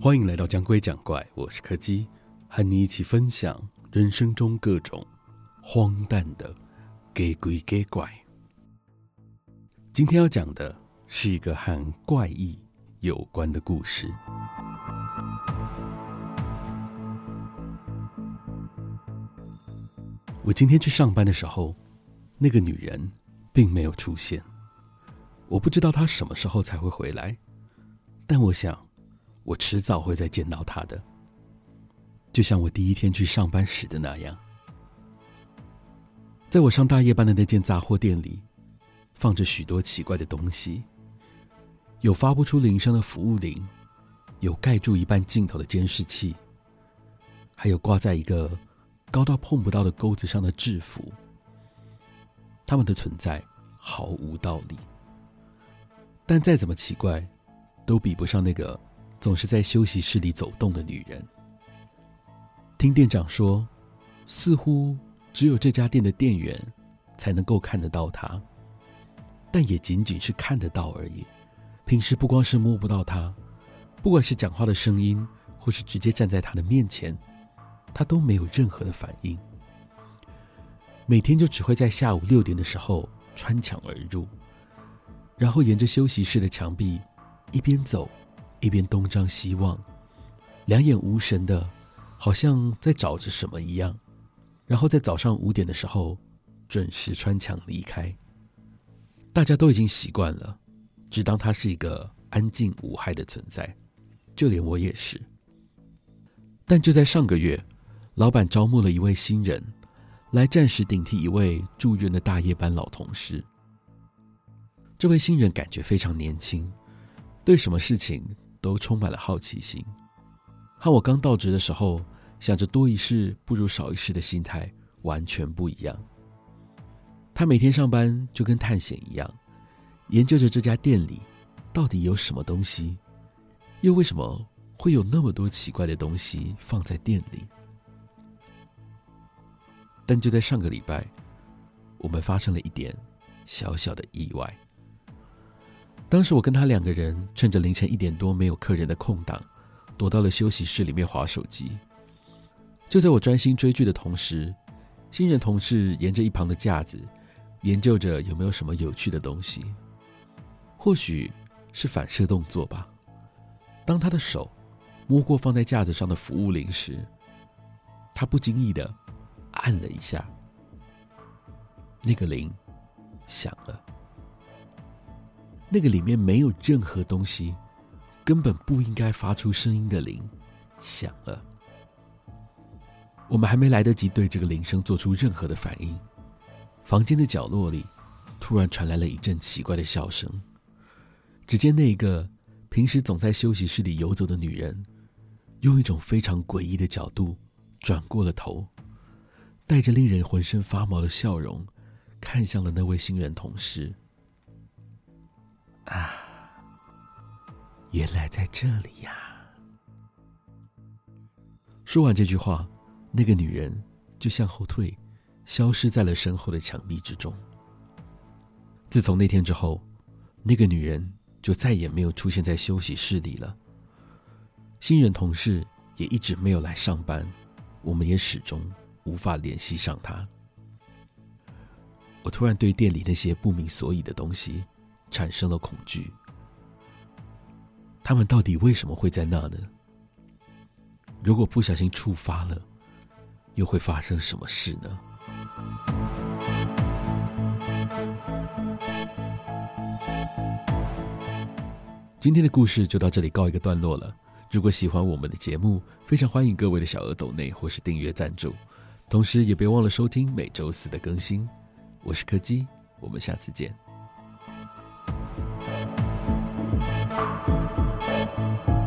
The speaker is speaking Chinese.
欢迎来到讲鬼讲怪，我是柯基，和你一起分享人生中各种荒诞的给鬼给怪。今天要讲的是一个和怪异有关的故事。我今天去上班的时候，那个女人并没有出现。我不知道他什么时候才会回来，但我想。我迟早会再见到他的，就像我第一天去上班时的那样。在我上大夜班的那间杂货店里，放着许多奇怪的东西，有发不出铃声的服务铃，有盖住一半镜头的监视器，还有挂在一个高到碰不到的钩子上的制服。他们的存在毫无道理，但再怎么奇怪，都比不上那个。总是在休息室里走动的女人。听店长说，似乎只有这家店的店员才能够看得到她，但也仅仅是看得到而已。平时不光是摸不到她，不管是讲话的声音，或是直接站在她的面前，她都没有任何的反应。每天就只会在下午六点的时候穿墙而入，然后沿着休息室的墙壁一边走。一边东张西望，两眼无神的，好像在找着什么一样。然后在早上五点的时候，准时穿墙离开。大家都已经习惯了，只当他是一个安静无害的存在，就连我也是。但就在上个月，老板招募了一位新人，来暂时顶替一位住院的大夜班老同事。这位新人感觉非常年轻，对什么事情，都充满了好奇心，和我刚到职的时候想着多一事不如少一事的心态完全不一样。他每天上班就跟探险一样，研究着这家店里到底有什么东西，又为什么会有那么多奇怪的东西放在店里。但就在上个礼拜，我们发生了一点小小的意外。当时我跟他两个人趁着凌晨一点多没有客人的空档，躲到了休息室里面划手机。就在我专心追剧的同时，新人同事沿着一旁的架子研究着有没有什么有趣的东西。或许是反射动作吧。当他的手摸过放在架子上的服务铃时，他不经意的按了一下，那个铃响了。那个里面没有任何东西，根本不应该发出声音的铃响了。我们还没来得及对这个铃声做出任何的反应，房间的角落里突然传来了一阵奇怪的笑声。只见那个平时总在休息室里游走的女人，用一种非常诡异的角度转过了头，带着令人浑身发毛的笑容，看向了那位新人同事。原来在这里呀！说完这句话，那个女人就向后退，消失在了身后的墙壁之中。自从那天之后，那个女人就再也没有出现在休息室里了。新人同事也一直没有来上班，我们也始终无法联系上她。我突然对店里那些不明所以的东西。产生了恐惧。他们到底为什么会在那呢？如果不小心触发了，又会发生什么事呢？今天的故事就到这里告一个段落了。如果喜欢我们的节目，非常欢迎各位的小额抖内或是订阅赞助，同时也别忘了收听每周四的更新。我是柯基，我们下次见。you